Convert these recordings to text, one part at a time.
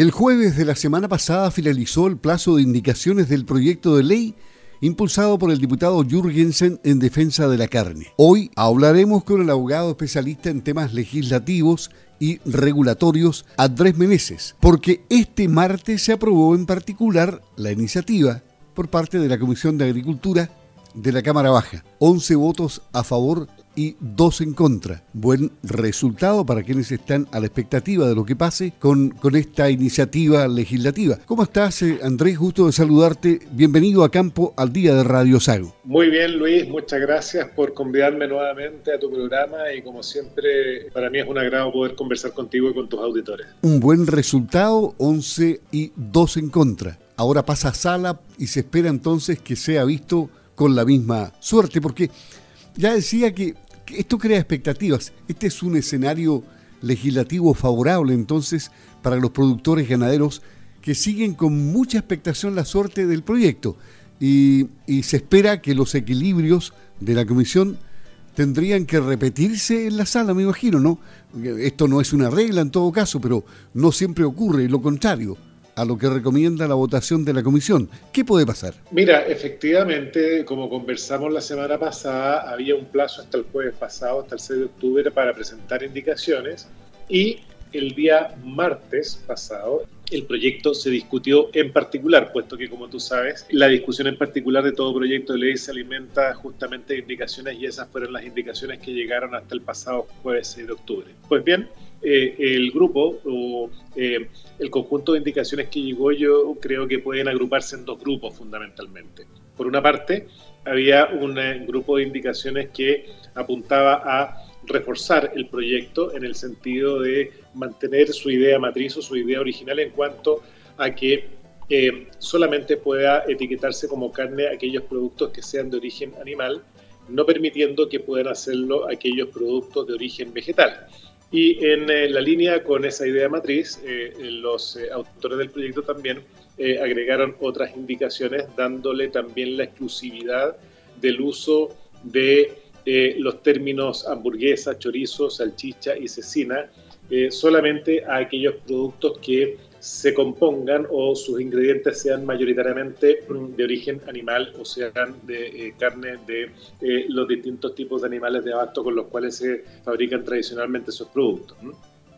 El jueves de la semana pasada finalizó el plazo de indicaciones del proyecto de ley impulsado por el diputado Jürgensen en defensa de la carne. Hoy hablaremos con el abogado especialista en temas legislativos y regulatorios Andrés Meneses, porque este martes se aprobó en particular la iniciativa por parte de la Comisión de Agricultura de la Cámara Baja. 11 votos a favor y dos en contra. Buen resultado para quienes están a la expectativa de lo que pase con, con esta iniciativa legislativa. ¿Cómo estás, eh, Andrés? Gusto de saludarte. Bienvenido a Campo al Día de Radio Sago. Muy bien, Luis. Muchas gracias por convidarme nuevamente a tu programa y como siempre, para mí es un agrado poder conversar contigo y con tus auditores. Un buen resultado, 11 y 2 en contra. Ahora pasa a sala y se espera entonces que sea visto con la misma suerte, porque ya decía que, esto crea expectativas. Este es un escenario legislativo favorable entonces para los productores ganaderos que siguen con mucha expectación la suerte del proyecto y, se espera que los equilibrios de la comisión tendrían que repetirse en la sala, me imagino, ¿no? Esto no es una regla en todo caso, pero no siempre ocurre, lo contrario a lo que recomienda la votación de la comisión. ¿Qué puede pasar? Mira, efectivamente, como conversamos la semana pasada, había un plazo hasta el jueves pasado, hasta el 6 de octubre, para presentar indicaciones y el día martes pasado el proyecto se discutió en particular, puesto que, como tú sabes, la discusión en particular de todo proyecto de ley se alimenta justamente de indicaciones y esas fueron las indicaciones que llegaron hasta el pasado jueves 6 de octubre. Pues bien, eh, el grupo o eh, el conjunto de indicaciones que llegó yo creo que pueden agruparse en dos grupos fundamentalmente. Por una parte, había un eh, grupo de indicaciones que apuntaba a reforzar el proyecto en el sentido de mantener su idea matriz o su idea original en cuanto a que solamente pueda etiquetarse como carne aquellos productos que sean de origen animal, no permitiendo que puedan hacerlo aquellos productos de origen vegetal. Y en eh, la línea con esa idea matriz, eh, los eh, autores del proyecto también agregaron otras indicaciones, dándole también la exclusividad del uso de los términos hamburguesa, chorizo, salchicha y cecina solamente a aquellos productos que se compongan o sus ingredientes sean mayoritariamente mm, de origen animal o sean de eh, carne de eh, los distintos tipos de animales de abasto con los cuales se fabrican tradicionalmente esos productos.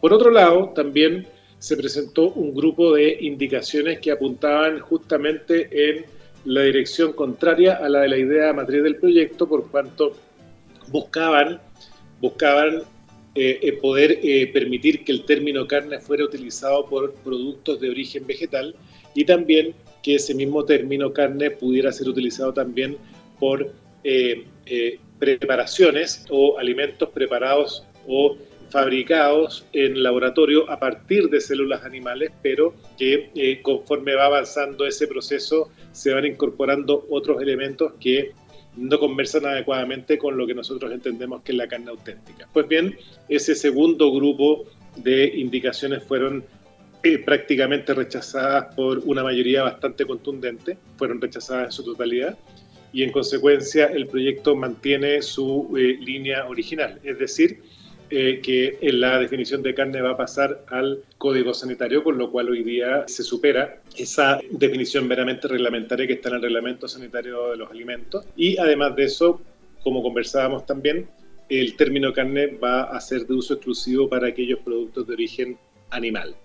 Por otro lado, también se presentó un grupo de indicaciones que apuntaban justamente en la dirección contraria a la de la idea matriz del proyecto, por cuanto buscaban, buscaban eh, eh, poder eh, permitir que el término carne fuera utilizado por productos de origen vegetal y también que ese mismo término carne pudiera ser utilizado también por preparaciones o alimentos preparados o fabricados en laboratorio a partir de células animales, pero que conforme va avanzando ese proceso se van incorporando otros elementos que no conversan adecuadamente con lo que nosotros entendemos que es la carne auténtica. Pues bien, ese segundo grupo de indicaciones fueron eh, prácticamente rechazadas por una mayoría bastante contundente, fueron rechazadas en su totalidad y en consecuencia el proyecto mantiene su eh, línea original, es decir, eh, que en la definición de carne va a pasar al código sanitario, con lo cual hoy día se supera esa definición meramente reglamentaria que está en el reglamento sanitario de los alimentos. Y además de eso, como conversábamos también, el término carne va a ser de uso exclusivo para aquellos productos de origen animal.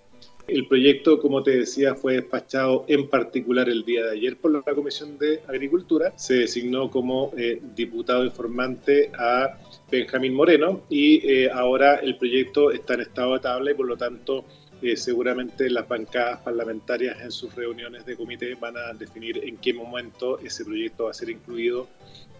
El proyecto, como te decía, fue despachado en particular el día de ayer por la Comisión de Agricultura. Se designó como eh, diputado informante a Benjamín Moreno y eh, ahora el proyecto está en estado de tabla y por lo tanto eh, seguramente las bancadas parlamentarias en sus reuniones de comité van a definir en qué momento ese proyecto va a ser incluido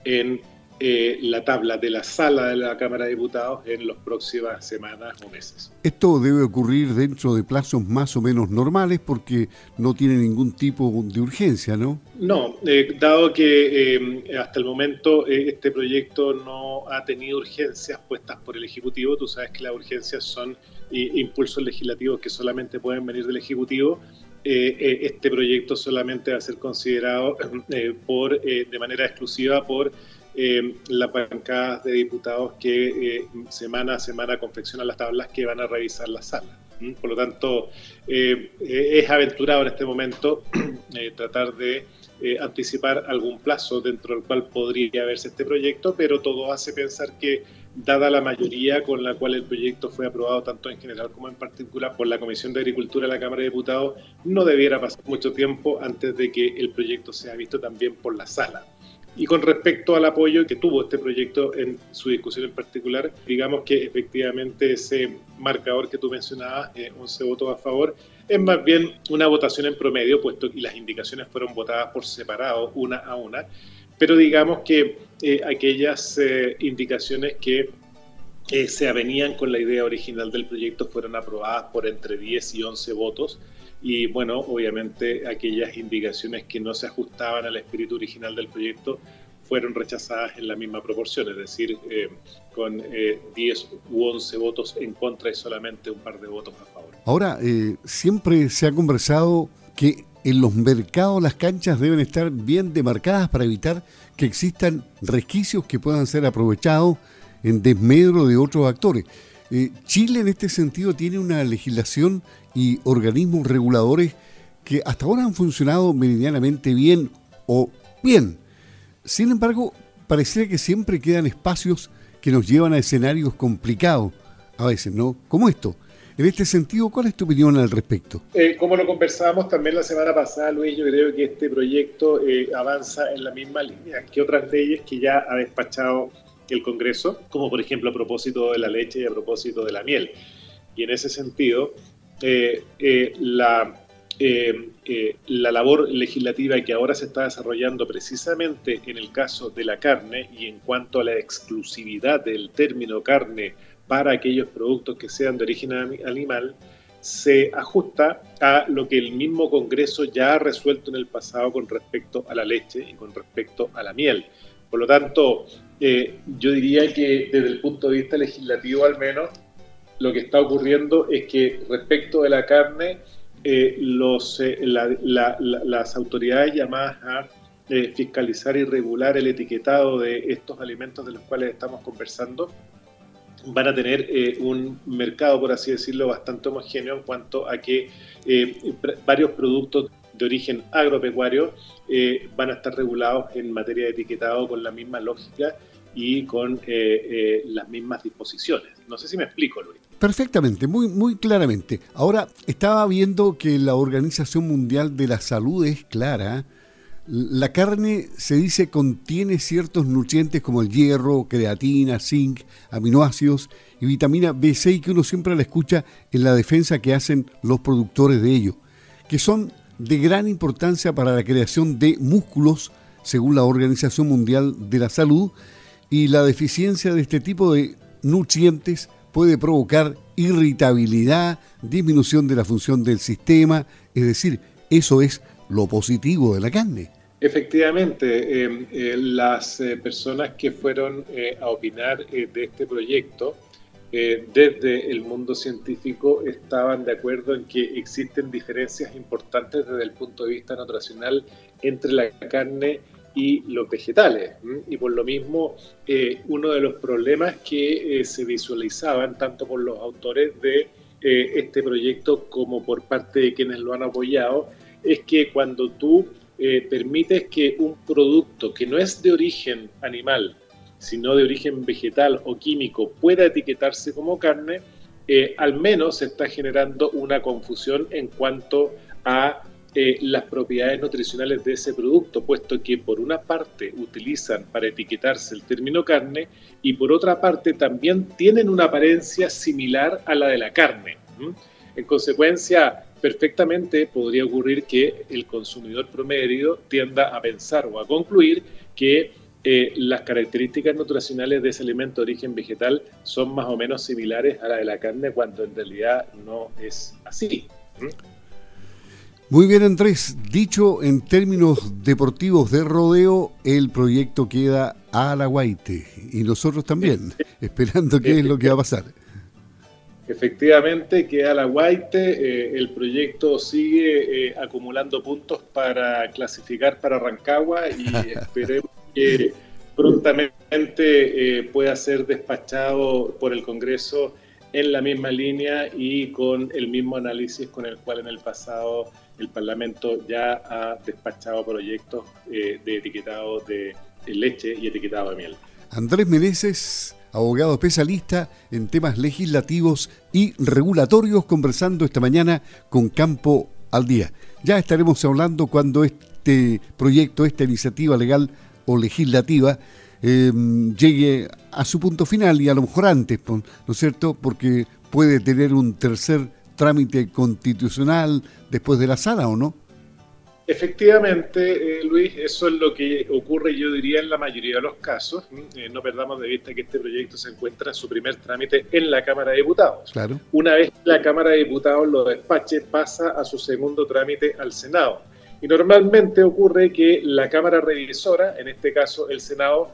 en eh, la tabla de la sala de la Cámara de Diputados en las próximas semanas o meses. Esto debe ocurrir dentro de plazos más o menos normales porque no tiene ningún tipo de urgencia, ¿no? No, eh, dado que eh, hasta el momento este proyecto no ha tenido urgencias puestas por el Ejecutivo, tú sabes que las urgencias son impulsos legislativos que solamente pueden venir del Ejecutivo, este proyecto solamente va a ser considerado por, de manera exclusiva por eh, las bancadas de diputados que semana a semana confeccionan las tablas que van a revisar la sala. Por lo tanto, es aventurado en este momento tratar de anticipar algún plazo dentro del cual podría verse este proyecto, pero todo hace pensar que dada la mayoría con la cual el proyecto fue aprobado tanto en general como en particular por la Comisión de Agricultura de la Cámara de Diputados, no debiera pasar mucho tiempo antes de que el proyecto sea visto también por la sala. Y con respecto al apoyo que tuvo este proyecto en su discusión en particular, digamos que efectivamente ese marcador que tú mencionabas, 11 eh, votos a favor, es más bien una votación en promedio, puesto que las indicaciones fueron votadas por separado, una a una, pero digamos que eh, aquellas eh, indicaciones que eh, se avenían con la idea original del proyecto fueron aprobadas por entre 10 y 11 votos y bueno, obviamente aquellas indicaciones que no se ajustaban al espíritu original del proyecto fueron rechazadas en la misma proporción, es decir, con 10 u 11 votos en contra y solamente un par de votos a favor. Ahora, siempre se ha conversado que en los mercados las canchas deben estar bien demarcadas para evitar que existan resquicios que puedan ser aprovechados en desmedro de otros actores. Eh, Chile en este sentido tiene una legislación y organismos reguladores que hasta ahora han funcionado meridianamente bien o bien. Sin embargo, pareciera que siempre quedan espacios que nos llevan a escenarios complicados, a veces, ¿no? Como esto en este sentido, ¿cuál es tu opinión al respecto? Eh, como lo conversábamos también la semana pasada, Luis, yo creo que este proyecto eh, avanza en la misma línea que otras leyes que ya ha despachado el Congreso, como por ejemplo a propósito de la leche y a propósito de la miel. Y en ese sentido, eh, la, la labor legislativa que ahora se está desarrollando precisamente en el caso de la carne y en cuanto a la exclusividad del término carne para aquellos productos que sean de origen animal se ajusta a lo que el mismo Congreso ya ha resuelto en el pasado con respecto a la leche y con respecto a la miel. Por lo tanto, eh, yo diría que desde el punto de vista legislativo al menos, lo que está ocurriendo es que respecto de la carne, eh, los, eh, las autoridades llamadas a fiscalizar y regular el etiquetado de estos alimentos de los cuales estamos conversando, van a tener eh, un mercado, por así decirlo, bastante homogéneo en cuanto a que eh, varios productos de origen agropecuario eh, van a estar regulados en materia de etiquetado con la misma lógica y con las mismas disposiciones. No sé si me explico, Luis. Perfectamente, muy, muy claramente. Ahora, estaba viendo que la Organización Mundial de la Salud es clara la carne se dice contiene ciertos nutrientes como el hierro, creatina, zinc, aminoácidos y vitamina B6 que uno siempre la escucha en la defensa que hacen los productores de ello, que son de gran importancia para la creación de músculos, según la Organización Mundial de la Salud, y la deficiencia de este tipo de nutrientes puede provocar irritabilidad, disminución de la función del sistema, es decir, eso es lo positivo de la carne. Efectivamente, em, eh, las eh, personas que fueron eh, a opinar de este proyecto desde el mundo científico estaban de acuerdo en que existen diferencias importantes desde el punto de vista nutricional entre la carne y los vegetales. Y por lo mismo, uno de los problemas que se visualizaban tanto por los autores de este proyecto como por parte de quienes lo han apoyado es que cuando tú eh, permite que un producto que no es de origen animal, sino de origen vegetal o químico, pueda etiquetarse como carne, eh, al menos se está generando una confusión en cuanto a eh, las propiedades nutricionales de ese producto, puesto que por una parte utilizan para etiquetarse el término carne y por otra parte también tienen una apariencia similar a la de la carne. En consecuencia, perfectamente podría ocurrir que el consumidor promedio tienda a pensar o a concluir que eh, las características nutricionales de ese alimento de origen vegetal son más o menos similares a la de la carne, cuando en realidad no es así. Muy bien, Andrés. Dicho en términos deportivos de rodeo, el proyecto queda a la guaite y nosotros también, esperando qué es lo que va a pasar. Efectivamente, queda la Guaite, eh, el proyecto sigue eh, acumulando puntos para clasificar para Rancagua y esperemos que prontamente pueda ser despachado por el Congreso en la misma línea y con el mismo análisis con el cual en el pasado el Parlamento ya ha despachado proyectos de etiquetado de leche y etiquetado de miel. Andrés Meneses, abogado especialista en temas legislativos y regulatorios, conversando esta mañana con Campo al Día. Ya estaremos hablando cuando este proyecto, esta iniciativa legal o legislativa, em, llegue a su punto final y a lo mejor antes, ¿no es cierto? Porque puede tener un tercer trámite constitucional después de la sala, ¿o no? Efectivamente, eh, Luis, eso es lo que ocurre, yo diría, en la mayoría de los casos. Eh, no perdamos de vista que este proyecto se encuentra en su primer trámite en la Cámara de Diputados. Claro. Una vez que la Cámara de Diputados lo despache, pasa a su segundo trámite al Senado. Y normalmente ocurre que la Cámara Revisora, en este caso el Senado,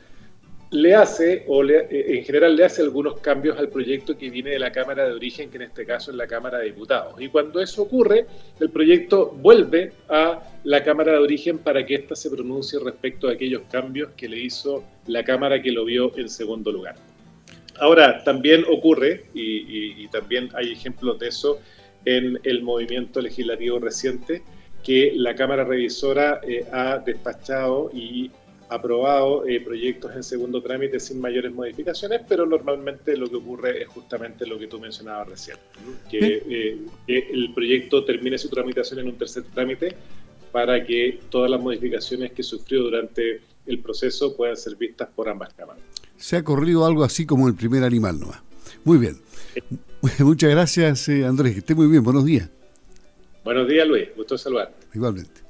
le hace, o le, eh, en general le hace algunos cambios al proyecto que viene de la Cámara de Origen, que en este caso es la Cámara de Diputados. Y cuando eso ocurre, el proyecto vuelve a la Cámara de Origen para que ésta se pronuncie respecto a aquellos cambios que le hizo la Cámara que lo vio en segundo lugar. Ahora, también ocurre, y, también hay ejemplos de eso en el movimiento legislativo reciente, que la Cámara Revisora eh, ha despachado y aprobado eh, proyectos en segundo trámite sin mayores modificaciones, pero normalmente lo que ocurre es justamente lo que tú mencionabas recién, eh, que, el proyecto termine su tramitación en un tercer trámite para que todas las modificaciones que sufrió durante el proceso puedan ser vistas por ambas cámaras. Se ha corrido algo así como el primer animal ¿no? Muy bien. Muchas gracias, eh, Andrés. Que esté muy bien. Buenos días. Buenos días, Luis. Gusto saludarte. Igualmente.